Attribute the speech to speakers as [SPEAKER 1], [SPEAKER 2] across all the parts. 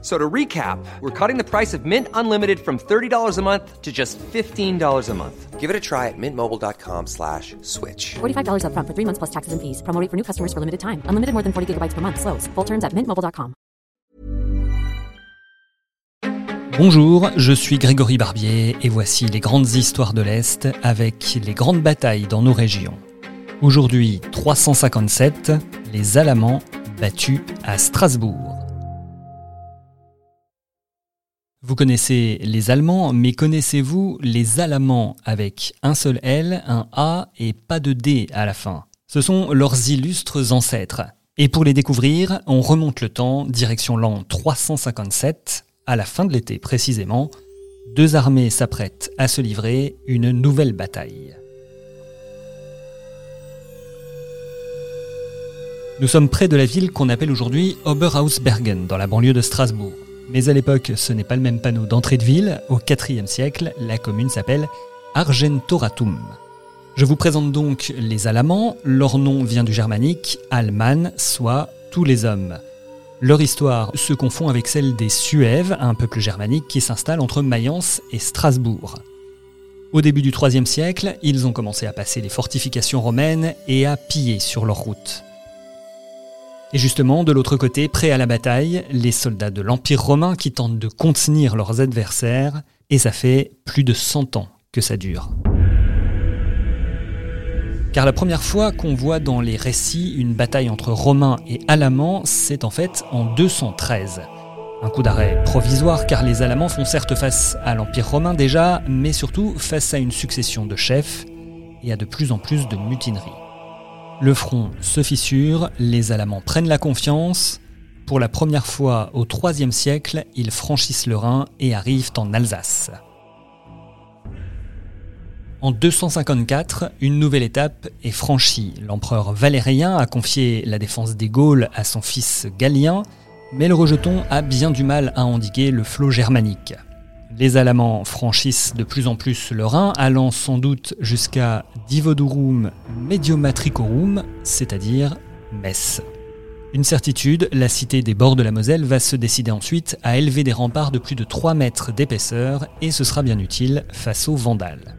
[SPEAKER 1] So to recap, we're cutting the price of Mint Unlimited from $30 a month to just $15 a month.
[SPEAKER 2] Give it a try at mintmobile.com slash switch.
[SPEAKER 3] $45 upfront for three months plus taxes and fees. Promo rate for new customers for limited time. Unlimited more than 40 gigabytes per month. Slows. Full terms at mintmobile.com.
[SPEAKER 4] Bonjour, je suis Grégory Barbier et voici les grandes histoires de l'Est avec les grandes batailles dans nos régions. Aujourd'hui, 357, les Alamans battus à Strasbourg. Vous connaissez les Allemands, mais connaissez-vous les Alamans avec un seul L, un A et pas de D à la fin? Ce sont leurs illustres ancêtres. Et pour les découvrir, on remonte le temps, direction l'an 357, à la fin de l'été précisément. Deux armées s'apprêtent à se livrer une nouvelle bataille. Nous sommes près de la ville qu'on appelle aujourd'hui Oberhausbergen, dans la banlieue de Strasbourg. Mais à l'époque, ce n'est pas le même panneau d'entrée de ville. Au IVe siècle, la commune s'appelle Argentoratum. Je vous présente donc les Alamans. Leur nom vient du germanique Alman, soit tous les hommes. Leur histoire se confond avec celle des Suèves, un peuple germanique qui s'installe entre Mayence et Strasbourg. Au début du IIIe siècle, ils ont commencé à passer les fortifications romaines et à piller sur leur route. Et justement, de l'autre côté, prêts à la bataille, les soldats de l'Empire romain qui tentent de contenir leurs adversaires, et ça fait plus de 100 ans que ça dure. Car la première fois qu'on voit dans les récits une bataille entre Romains et Alamans, c'est en fait en 213. Un coup d'arrêt provisoire car les Alamans font certes face à l'Empire romain déjà, mais surtout face à une succession de chefs et à de plus en plus de mutineries. Le front se fissure, les Alamans prennent la confiance. Pour la première fois au IIIe siècle, ils franchissent le Rhin et arrivent en Alsace. En 254, une nouvelle étape est franchie. L'empereur Valérien a confié la défense des Gaules à son fils Galien, mais le rejeton a bien du mal à endiguer le flot germanique. Les Alamans franchissent de plus en plus le Rhin, allant sans doute jusqu'à Divodurum Mediomatricorum, c'est-à-dire Metz. Une certitude, la cité des bords de la Moselle va se décider ensuite à élever des remparts de plus de 3 mètres d'épaisseur, et ce sera bien utile face aux Vandales.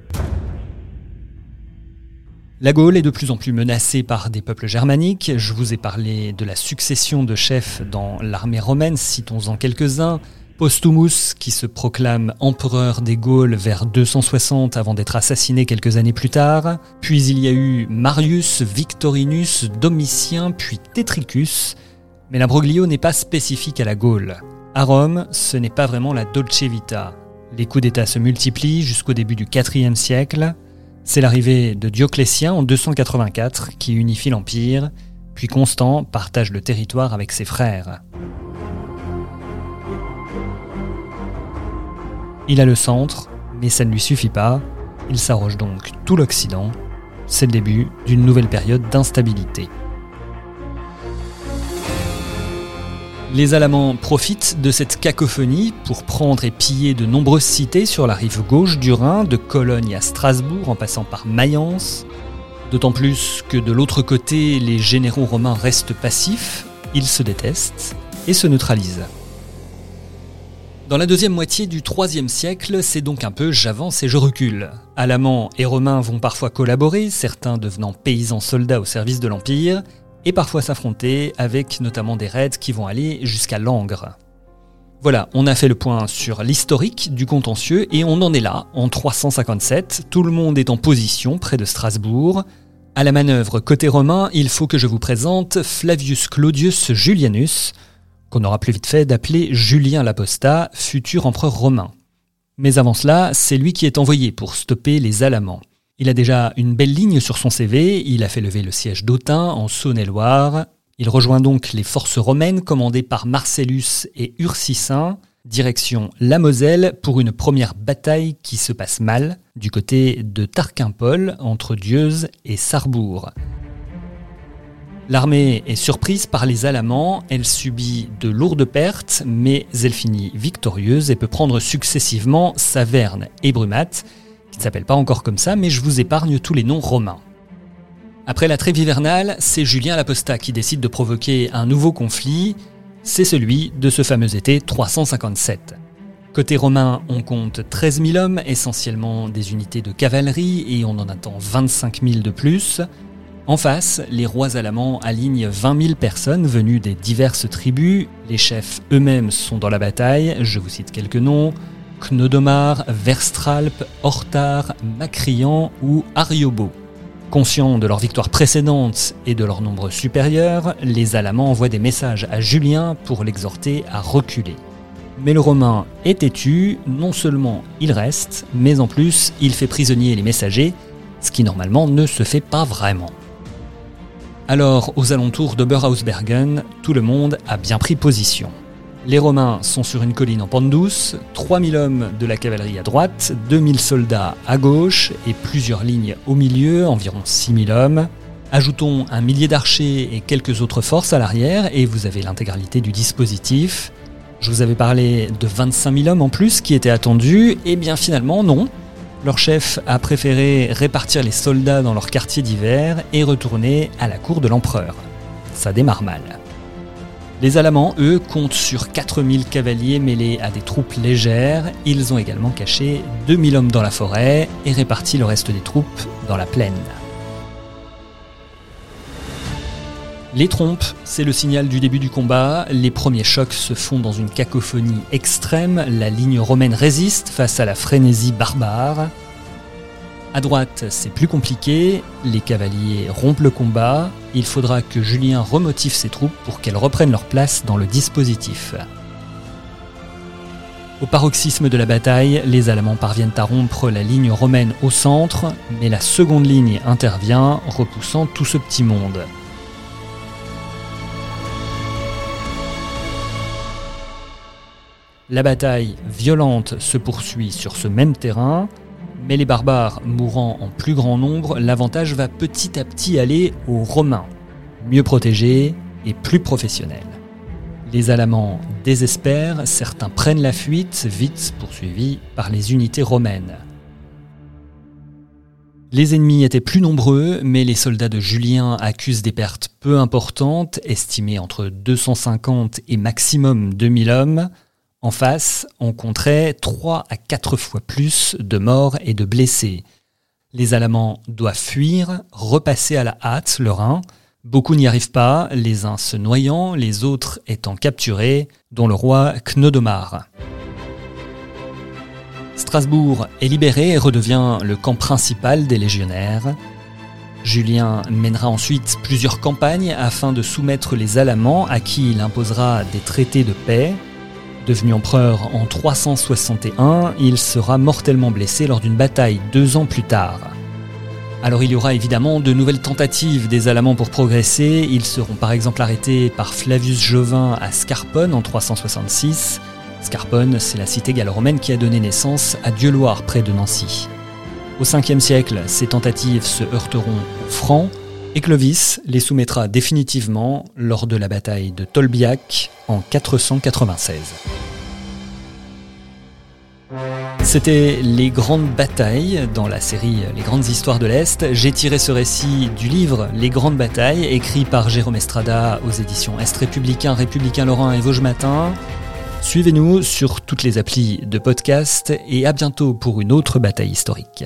[SPEAKER 4] La Gaule est de plus en plus menacée par des peuples germaniques. Je vous ai parlé de la succession de chefs dans l'armée romaine, citons-en quelques-uns. Postumus, qui se proclame empereur des Gaules vers 260 avant d'être assassiné quelques années plus tard. Puis il y a eu Marius, Victorinus, Domitien, puis Tetricus. Mais l'imbroglio n'est pas spécifique à la Gaule. À Rome, ce n'est pas vraiment la Dolce Vita. Les coups d'État se multiplient jusqu'au début du IVe siècle. C'est l'arrivée de Dioclétien en 284 qui unifie l'Empire, puis Constant partage le territoire avec ses frères. Il a le centre, mais ça ne lui suffit pas. Il s'arroge donc tout l'Occident. C'est le début d'une nouvelle période d'instabilité. Les Alamans profitent de cette cacophonie pour prendre et piller de nombreuses cités sur la rive gauche du Rhin, de Cologne à Strasbourg en passant par Mayence. D'autant plus que de l'autre côté, les généraux romains restent passifs, ils se détestent et se neutralisent. Dans la deuxième moitié du IIIe siècle, c'est donc un peu j'avance et je recule. Alamans et Romains vont parfois collaborer, certains devenant paysans soldats au service de l'Empire, et parfois s'affronter avec notamment des raids qui vont aller jusqu'à Langres. Voilà, on a fait le point sur l'historique du contentieux et on en est là, en 357, tout le monde est en position près de Strasbourg. À la manœuvre côté romain, il faut que je vous présente Flavius Claudius Julianus, qu'on aura plus vite fait d'appeler Julien l'Apostat, futur empereur romain. Mais avant cela, c'est lui qui est envoyé pour stopper les Alamans. Il a déjà une belle ligne sur son CV, il a fait lever le siège d'Autun en Saône-et-Loire, il rejoint donc les forces romaines commandées par Marcellus et Ursicin, direction la Moselle pour une première bataille qui se passe mal du côté de Tarquimpol entre Dieuze et Sarrebourg. L'armée est surprise par les Alamans, elle subit de lourdes pertes, mais elle finit victorieuse et peut prendre successivement Saverne et Brumat, qui ne s'appellent pas encore comme ça, mais je vous épargne tous les noms romains. Après la trêve hivernale, c'est Julien l'Apostat qui décide de provoquer un nouveau conflit, c'est celui de ce fameux été 357. Côté romain, on compte 13 000 hommes, essentiellement des unités de cavalerie, et on en attend 25 000 de plus. En face, les rois alamans alignent 20 000 personnes venues des diverses tribus. Les chefs eux-mêmes sont dans la bataille. Je vous cite quelques noms. Knodomar, Verstralp, Hortar, Macrian ou Ariobo. Conscients de leur victoire précédente et de leur nombre supérieur, les Alamans envoient des messages à Julien pour l'exhorter à reculer. Mais le Romain est têtu, non seulement il reste, mais en plus il fait prisonnier les messagers, ce qui normalement ne se fait pas vraiment. Alors, aux alentours de Berhausbergen, tout le monde a bien pris position. Les Romains sont sur une colline en pente douce, 3000 hommes de la cavalerie à droite, 2000 soldats à gauche et plusieurs lignes au milieu, environ 6000 hommes. Ajoutons un millier d'archers et quelques autres forces à l'arrière et vous avez l'intégralité du dispositif. Je vous avais parlé de 25 000 hommes en plus qui étaient attendus, et bien finalement non. Leur chef a préféré répartir les soldats dans leur quartier d'hiver et retourner à la cour de l'empereur. Ça démarre mal. Les Alamans, eux, comptent sur 4000 cavaliers mêlés à des troupes légères. Ils ont également caché 2000 hommes dans la forêt et réparti le reste des troupes dans la plaine. Les trompes, c'est le signal du début du combat. Les premiers chocs se font dans une cacophonie extrême. La ligne romaine résiste face à la frénésie barbare. À droite, c'est plus compliqué. Les cavaliers rompent le combat. Il faudra que Julien remotive ses troupes pour qu'elles reprennent leur place dans le dispositif. Au paroxysme de la bataille, les Allemands parviennent à rompre la ligne romaine au centre, mais la seconde ligne intervient, repoussant tout ce petit monde. La bataille violente se poursuit sur ce même terrain, mais les barbares mourant en plus grand nombre, l'avantage va petit à petit aller aux Romains, mieux protégés et plus professionnels. Les Alamans désespèrent, certains prennent la fuite, vite poursuivis par les unités romaines. Les ennemis étaient plus nombreux, mais les soldats de Julien accusent des pertes peu importantes, estimées entre 250 et maximum 2000 hommes, en face, on compterait 3 à 4 fois plus de morts et de blessés. Les Alamans doivent fuir, repasser à la hâte le Rhin. Beaucoup n'y arrivent pas, les uns se noyant, les autres étant capturés, dont le roi Knodomar. Strasbourg est libéré et redevient le camp principal des légionnaires. Julien mènera ensuite plusieurs campagnes afin de soumettre les Alamans à qui il imposera des traités de paix Devenu empereur en 361, il sera mortellement blessé lors d'une bataille deux ans plus tard. Alors il y aura évidemment de nouvelles tentatives des Alamans pour progresser. Ils seront par exemple arrêtés par Flavius Jovin à Scarpone en 366. Scarpone, c'est la cité gallo-romaine qui a donné naissance à Dieuloir près de Nancy. Au 5e siècle, ces tentatives se heurteront aux Francs et Clovis les soumettra définitivement lors de la bataille de Tolbiac en 496. C'était les grandes batailles dans la série Les grandes histoires de l'Est. J'ai tiré ce récit du livre Les grandes batailles, écrit par Jérôme Estrada aux éditions Est Républicain, Républicain Lorrain et Vosges Matin. Suivez-nous sur toutes les applis de podcast et à bientôt pour une autre bataille historique.